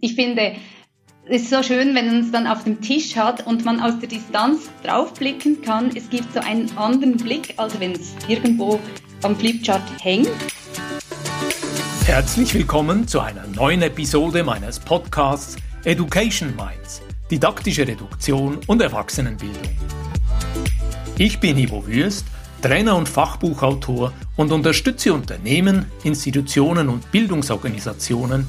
Ich finde, es ist so schön, wenn man es dann auf dem Tisch hat und man aus der Distanz draufblicken kann. Es gibt so einen anderen Blick, als wenn es irgendwo am Flipchart hängt. Herzlich willkommen zu einer neuen Episode meines Podcasts Education Minds, didaktische Reduktion und Erwachsenenbildung. Ich bin Ivo Würst, Trainer und Fachbuchautor und unterstütze Unternehmen, Institutionen und Bildungsorganisationen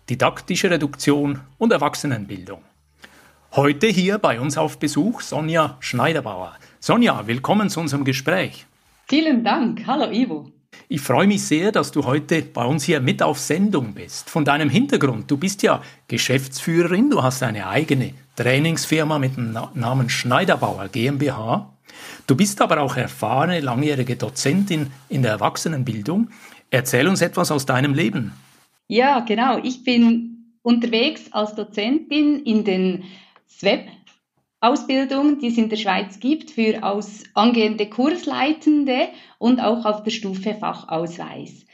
didaktische Reduktion und Erwachsenenbildung. Heute hier bei uns auf Besuch Sonja Schneiderbauer. Sonja, willkommen zu unserem Gespräch. Vielen Dank. Hallo Ivo. Ich freue mich sehr, dass du heute bei uns hier mit auf Sendung bist. Von deinem Hintergrund, du bist ja Geschäftsführerin, du hast eine eigene Trainingsfirma mit dem Namen Schneiderbauer GmbH. Du bist aber auch erfahrene langjährige Dozentin in der Erwachsenenbildung. Erzähl uns etwas aus deinem Leben. Ja, genau. Ich bin unterwegs als Dozentin in den SWEB-Ausbildungen, die es in der Schweiz gibt, für aus angehende Kursleitende und auch auf der Stufe Fachausweis.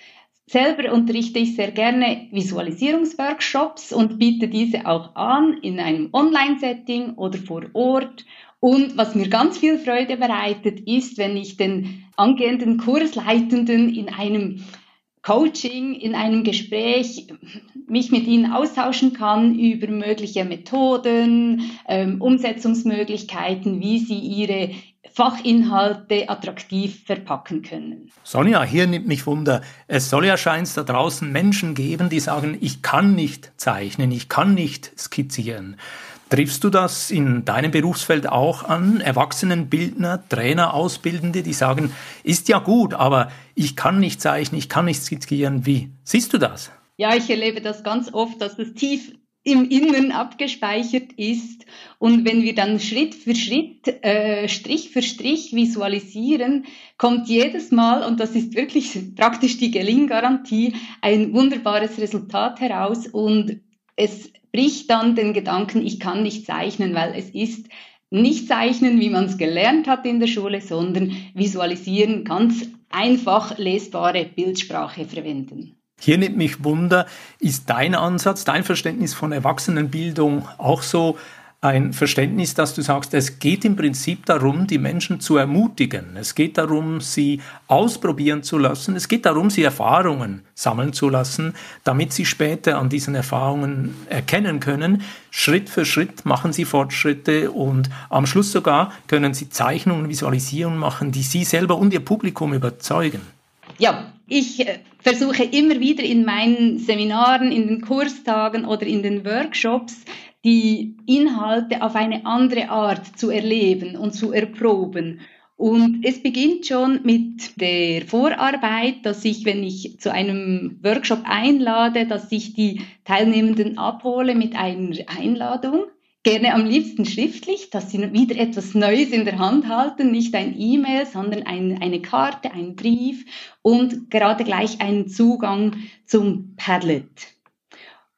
Selber unterrichte ich sehr gerne Visualisierungsworkshops und biete diese auch an in einem Online-Setting oder vor Ort. Und was mir ganz viel Freude bereitet, ist, wenn ich den angehenden Kursleitenden in einem Coaching, in einem Gespräch mich mit ihnen austauschen kann über mögliche Methoden, ähm, Umsetzungsmöglichkeiten, wie sie ihre Fachinhalte attraktiv verpacken können. Sonja, hier nimmt mich Wunder. Es soll ja scheint da draußen Menschen geben, die sagen, ich kann nicht zeichnen, ich kann nicht skizzieren. Triffst du das in deinem Berufsfeld auch an? Erwachsenenbildner, Trainer, Ausbildende, die sagen, ist ja gut, aber ich kann nicht zeichnen, ich kann nicht skizzieren. Wie siehst du das? Ja, ich erlebe das ganz oft, dass es tief im Innen abgespeichert ist. Und wenn wir dann Schritt für Schritt, äh, Strich für Strich visualisieren, kommt jedes Mal, und das ist wirklich praktisch die Gelinggarantie, ein wunderbares Resultat heraus. Und es bricht dann den Gedanken, ich kann nicht zeichnen, weil es ist nicht zeichnen, wie man es gelernt hat in der Schule, sondern visualisieren, ganz einfach lesbare Bildsprache verwenden. Hier nimmt mich Wunder, ist dein Ansatz, dein Verständnis von Erwachsenenbildung auch so ein Verständnis, dass du sagst, es geht im Prinzip darum, die Menschen zu ermutigen. Es geht darum, sie ausprobieren zu lassen. Es geht darum, sie Erfahrungen sammeln zu lassen, damit sie später an diesen Erfahrungen erkennen können. Schritt für Schritt machen sie Fortschritte und am Schluss sogar können sie Zeichnungen, Visualisierungen machen, die sie selber und ihr Publikum überzeugen. Ja, ich äh, versuche immer wieder in meinen Seminaren, in den Kurstagen oder in den Workshops die Inhalte auf eine andere Art zu erleben und zu erproben. Und es beginnt schon mit der Vorarbeit, dass ich, wenn ich zu einem Workshop einlade, dass ich die Teilnehmenden abhole mit einer Einladung. Gerne am liebsten schriftlich, dass sie wieder etwas Neues in der Hand halten, nicht ein E-Mail, sondern ein, eine Karte, ein Brief und gerade gleich einen Zugang zum Padlet.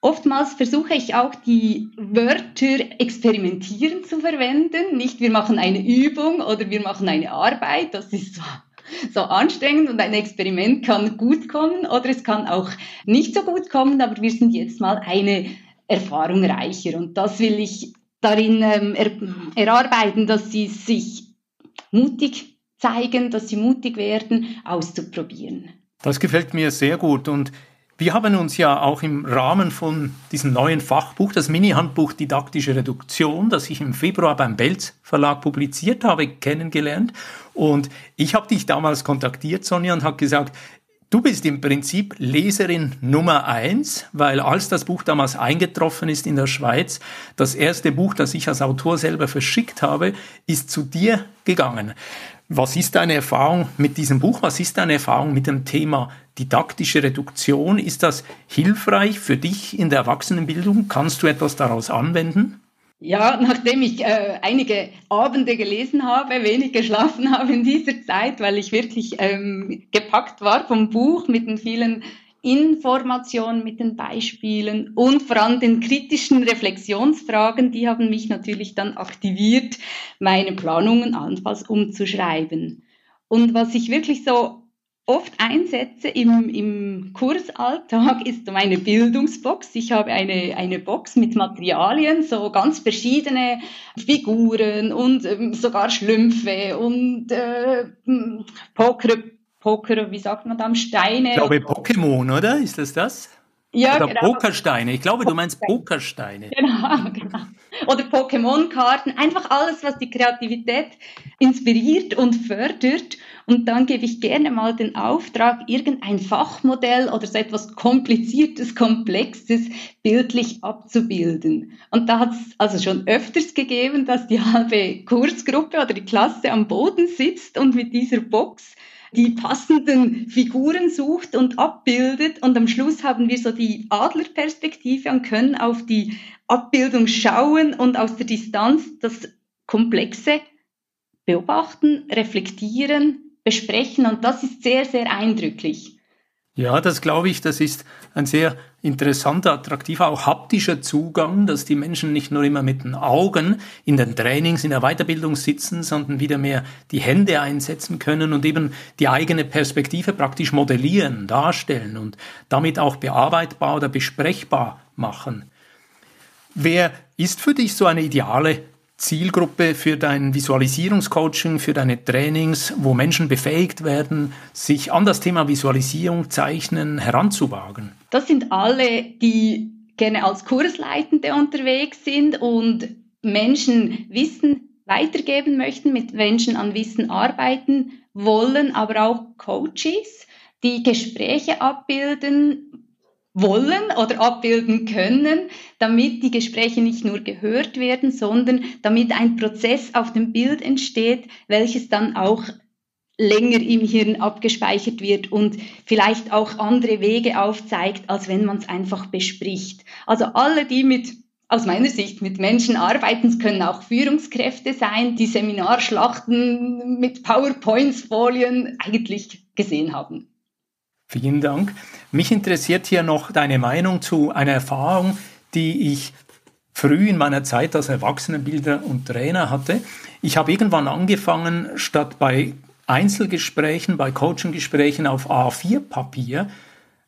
Oftmals versuche ich auch die Wörter experimentieren zu verwenden. Nicht wir machen eine Übung oder wir machen eine Arbeit. Das ist so, so anstrengend und ein Experiment kann gut kommen oder es kann auch nicht so gut kommen, aber wir sind jetzt mal eine Erfahrung reicher und das will ich darin ähm, er, erarbeiten, dass sie sich mutig zeigen, dass sie mutig werden, auszuprobieren. Das gefällt mir sehr gut und wir haben uns ja auch im Rahmen von diesem neuen Fachbuch, das Mini-Handbuch Didaktische Reduktion, das ich im Februar beim Belz Verlag publiziert habe, kennengelernt. Und ich habe dich damals kontaktiert, Sonja, und habe gesagt, Du bist im Prinzip Leserin Nummer eins, weil als das Buch damals eingetroffen ist in der Schweiz, das erste Buch, das ich als Autor selber verschickt habe, ist zu dir gegangen. Was ist deine Erfahrung mit diesem Buch? Was ist deine Erfahrung mit dem Thema didaktische Reduktion? Ist das hilfreich für dich in der Erwachsenenbildung? Kannst du etwas daraus anwenden? Ja, nachdem ich äh, einige Abende gelesen habe, wenig geschlafen habe in dieser Zeit, weil ich wirklich ähm, gepackt war vom Buch mit den vielen Informationen, mit den Beispielen und vor allem den kritischen Reflexionsfragen, die haben mich natürlich dann aktiviert, meine Planungen allenfalls umzuschreiben. Und was ich wirklich so oft einsetze im, im Kursalltag ist meine Bildungsbox. Ich habe eine, eine Box mit Materialien, so ganz verschiedene Figuren und ähm, sogar Schlümpfe und äh, Poker, Poker, wie sagt man da, Steine. Ich glaube Pokémon, oder? Ist das das? Ja, Oder genau. Pokersteine. Ich glaube, du meinst Pokersteine. Genau, genau. Oder Pokémon-Karten. Einfach alles, was die Kreativität inspiriert und fördert. Und dann gebe ich gerne mal den Auftrag, irgendein Fachmodell oder so etwas Kompliziertes, Komplexes bildlich abzubilden. Und da hat es also schon öfters gegeben, dass die halbe Kursgruppe oder die Klasse am Boden sitzt und mit dieser Box die passenden Figuren sucht und abbildet. Und am Schluss haben wir so die Adlerperspektive und können auf die Abbildung schauen und aus der Distanz das Komplexe beobachten, reflektieren, besprechen. Und das ist sehr, sehr eindrücklich. Ja, das glaube ich, das ist ein sehr interessanter, attraktiver, auch haptischer Zugang, dass die Menschen nicht nur immer mit den Augen in den Trainings, in der Weiterbildung sitzen, sondern wieder mehr die Hände einsetzen können und eben die eigene Perspektive praktisch modellieren, darstellen und damit auch bearbeitbar oder besprechbar machen. Wer ist für dich so eine ideale Zielgruppe für dein Visualisierungscoaching, für deine Trainings, wo Menschen befähigt werden, sich an das Thema Visualisierung, Zeichnen heranzuwagen? Das sind alle, die gerne als Kursleitende unterwegs sind und Menschen Wissen weitergeben möchten, mit Menschen an Wissen arbeiten wollen, aber auch Coaches, die Gespräche abbilden, wollen oder abbilden können, damit die Gespräche nicht nur gehört werden, sondern damit ein Prozess auf dem Bild entsteht, welches dann auch länger im Hirn abgespeichert wird und vielleicht auch andere Wege aufzeigt, als wenn man es einfach bespricht. Also alle, die mit aus meiner Sicht mit Menschen arbeiten, es können auch Führungskräfte sein, die Seminarschlachten mit PowerPoints, Folien eigentlich gesehen haben. Vielen Dank. Mich interessiert hier noch deine Meinung zu einer Erfahrung, die ich früh in meiner Zeit als Erwachsenenbilder und Trainer hatte. Ich habe irgendwann angefangen, statt bei Einzelgesprächen, bei Coaching-Gesprächen auf A4-Papier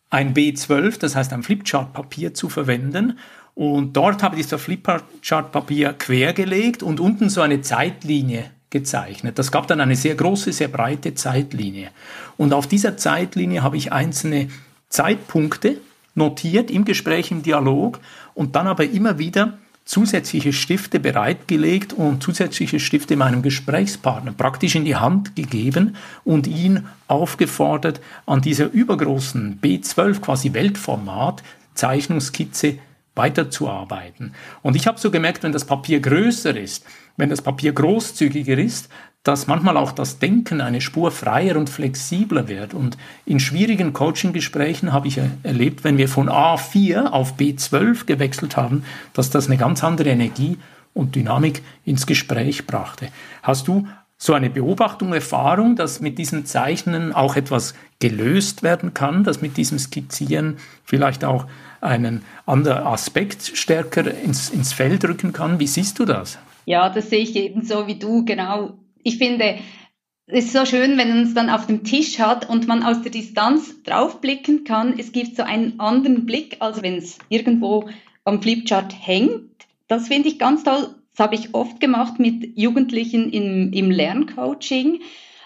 ein B12, das heißt ein Flipchart-Papier zu verwenden. Und dort habe ich das Flipchart-Papier quergelegt und unten so eine Zeitlinie gezeichnet. Das gab dann eine sehr große, sehr breite Zeitlinie. Und auf dieser Zeitlinie habe ich einzelne Zeitpunkte notiert im Gespräch, im Dialog und dann aber immer wieder zusätzliche Stifte bereitgelegt und zusätzliche Stifte meinem Gesprächspartner praktisch in die Hand gegeben und ihn aufgefordert, an dieser übergroßen B12 quasi Weltformat Zeichnungskizze weiterzuarbeiten. Und ich habe so gemerkt, wenn das Papier größer ist, wenn das Papier großzügiger ist, dass manchmal auch das Denken eine Spur freier und flexibler wird. Und in schwierigen Coaching-Gesprächen habe ich erlebt, wenn wir von A4 auf B12 gewechselt haben, dass das eine ganz andere Energie und Dynamik ins Gespräch brachte. Hast du so eine Beobachtung, Erfahrung, dass mit diesen Zeichnen auch etwas gelöst werden kann, dass mit diesem Skizzieren vielleicht auch einen anderen Aspekt stärker ins, ins Feld rücken kann? Wie siehst du das? Ja, das sehe ich ebenso wie du, genau. Ich finde, es ist so schön, wenn man es dann auf dem Tisch hat und man aus der Distanz draufblicken kann. Es gibt so einen anderen Blick, als wenn es irgendwo am Flipchart hängt. Das finde ich ganz toll. Das habe ich oft gemacht mit Jugendlichen im, im Lerncoaching.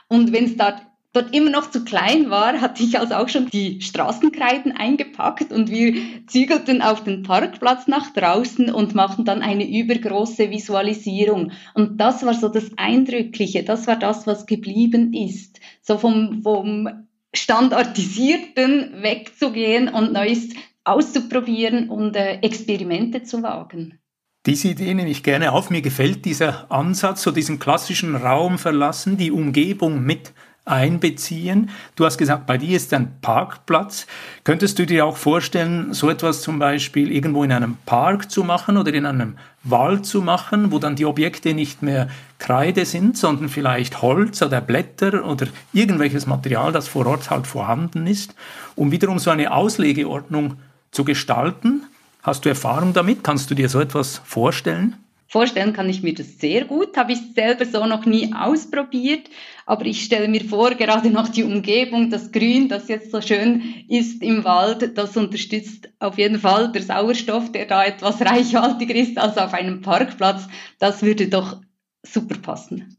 Und wenn es dort dort immer noch zu klein war, hatte ich also auch schon die Straßenkreiden eingepackt und wir zügelten auf den Parkplatz nach draußen und machten dann eine übergroße Visualisierung. Und das war so das Eindrückliche, das war das, was geblieben ist. So vom, vom Standardisierten wegzugehen und Neues auszuprobieren und äh, Experimente zu wagen. Diese Idee nehme ich gerne auf. Mir gefällt dieser Ansatz, so diesen klassischen Raum verlassen, die Umgebung mit einbeziehen. Du hast gesagt, bei dir ist ein Parkplatz. Könntest du dir auch vorstellen, so etwas zum Beispiel irgendwo in einem Park zu machen oder in einem Wald zu machen, wo dann die Objekte nicht mehr Kreide sind, sondern vielleicht Holz oder Blätter oder irgendwelches Material, das vor Ort halt vorhanden ist, um wiederum so eine Auslegeordnung zu gestalten? Hast du Erfahrung damit? Kannst du dir so etwas vorstellen? Vorstellen kann ich mir das sehr gut, habe ich selber so noch nie ausprobiert, aber ich stelle mir vor, gerade noch die Umgebung, das Grün, das jetzt so schön ist im Wald, das unterstützt auf jeden Fall der Sauerstoff, der da etwas reichhaltiger ist als auf einem Parkplatz. Das würde doch super passen.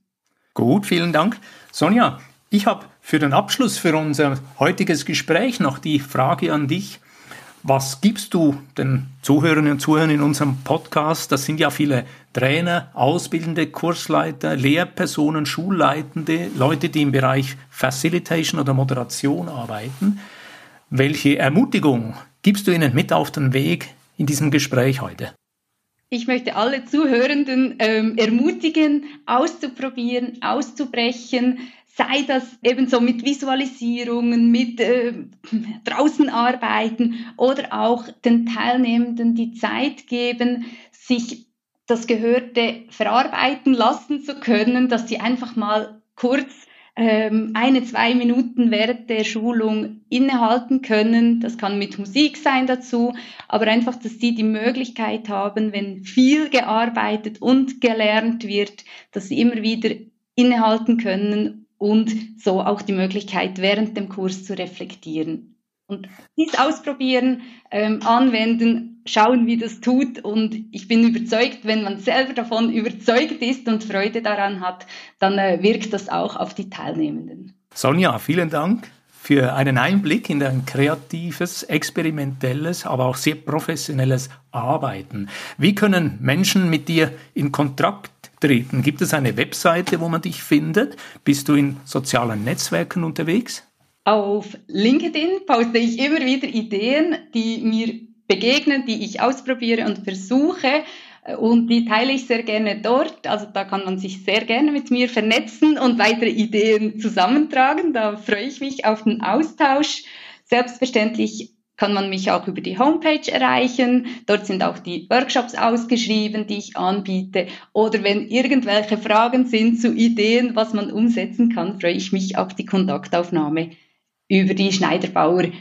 Gut, vielen Dank. Sonja, ich habe für den Abschluss für unser heutiges Gespräch noch die Frage an dich. Was gibst du den Zuhörerinnen und Zuhörern in unserem Podcast? Das sind ja viele Trainer, Ausbildende, Kursleiter, Lehrpersonen, Schulleitende, Leute, die im Bereich Facilitation oder Moderation arbeiten. Welche Ermutigung gibst du ihnen mit auf den Weg in diesem Gespräch heute? Ich möchte alle Zuhörenden ähm, ermutigen, auszuprobieren, auszubrechen, sei das ebenso mit Visualisierungen, mit äh, draußen arbeiten oder auch den Teilnehmenden die Zeit geben, sich das Gehörte verarbeiten lassen zu können, dass sie einfach mal kurz ähm, eine, zwei Minuten während der Schulung innehalten können. Das kann mit Musik sein dazu, aber einfach, dass sie die Möglichkeit haben, wenn viel gearbeitet und gelernt wird, dass sie immer wieder innehalten können und so auch die Möglichkeit, während dem Kurs zu reflektieren. Und dies ausprobieren, ähm, anwenden, schauen, wie das tut. Und ich bin überzeugt, wenn man selber davon überzeugt ist und Freude daran hat, dann äh, wirkt das auch auf die Teilnehmenden. Sonja, vielen Dank für einen Einblick in ein kreatives, experimentelles, aber auch sehr professionelles Arbeiten. Wie können Menschen mit dir in Kontakt treten? Gibt es eine Webseite, wo man dich findet? Bist du in sozialen Netzwerken unterwegs? Auf LinkedIn poste ich immer wieder Ideen, die mir begegnen, die ich ausprobiere und versuche. Und die teile ich sehr gerne dort. Also da kann man sich sehr gerne mit mir vernetzen und weitere Ideen zusammentragen. Da freue ich mich auf den Austausch. Selbstverständlich kann man mich auch über die Homepage erreichen. Dort sind auch die Workshops ausgeschrieben, die ich anbiete. Oder wenn irgendwelche Fragen sind zu Ideen, was man umsetzen kann, freue ich mich auf die Kontaktaufnahme über die schneiderbauer.ch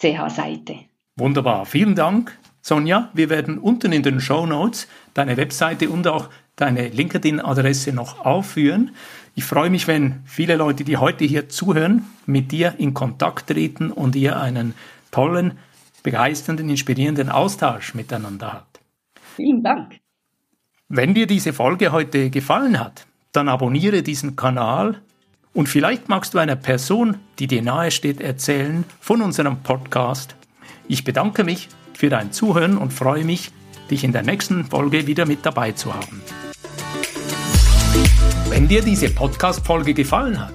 Seite. Wunderbar. Vielen Dank, Sonja. Wir werden unten in den Show Notes deine Webseite und auch deine LinkedIn-Adresse noch aufführen. Ich freue mich, wenn viele Leute, die heute hier zuhören, mit dir in Kontakt treten und ihr einen tollen, begeisternden, inspirierenden Austausch miteinander hat. Vielen Dank. Wenn dir diese Folge heute gefallen hat, dann abonniere diesen Kanal und vielleicht magst du einer Person, die dir nahe steht, erzählen von unserem Podcast. Ich bedanke mich für dein Zuhören und freue mich, dich in der nächsten Folge wieder mit dabei zu haben. Wenn dir diese Podcast-Folge gefallen hat,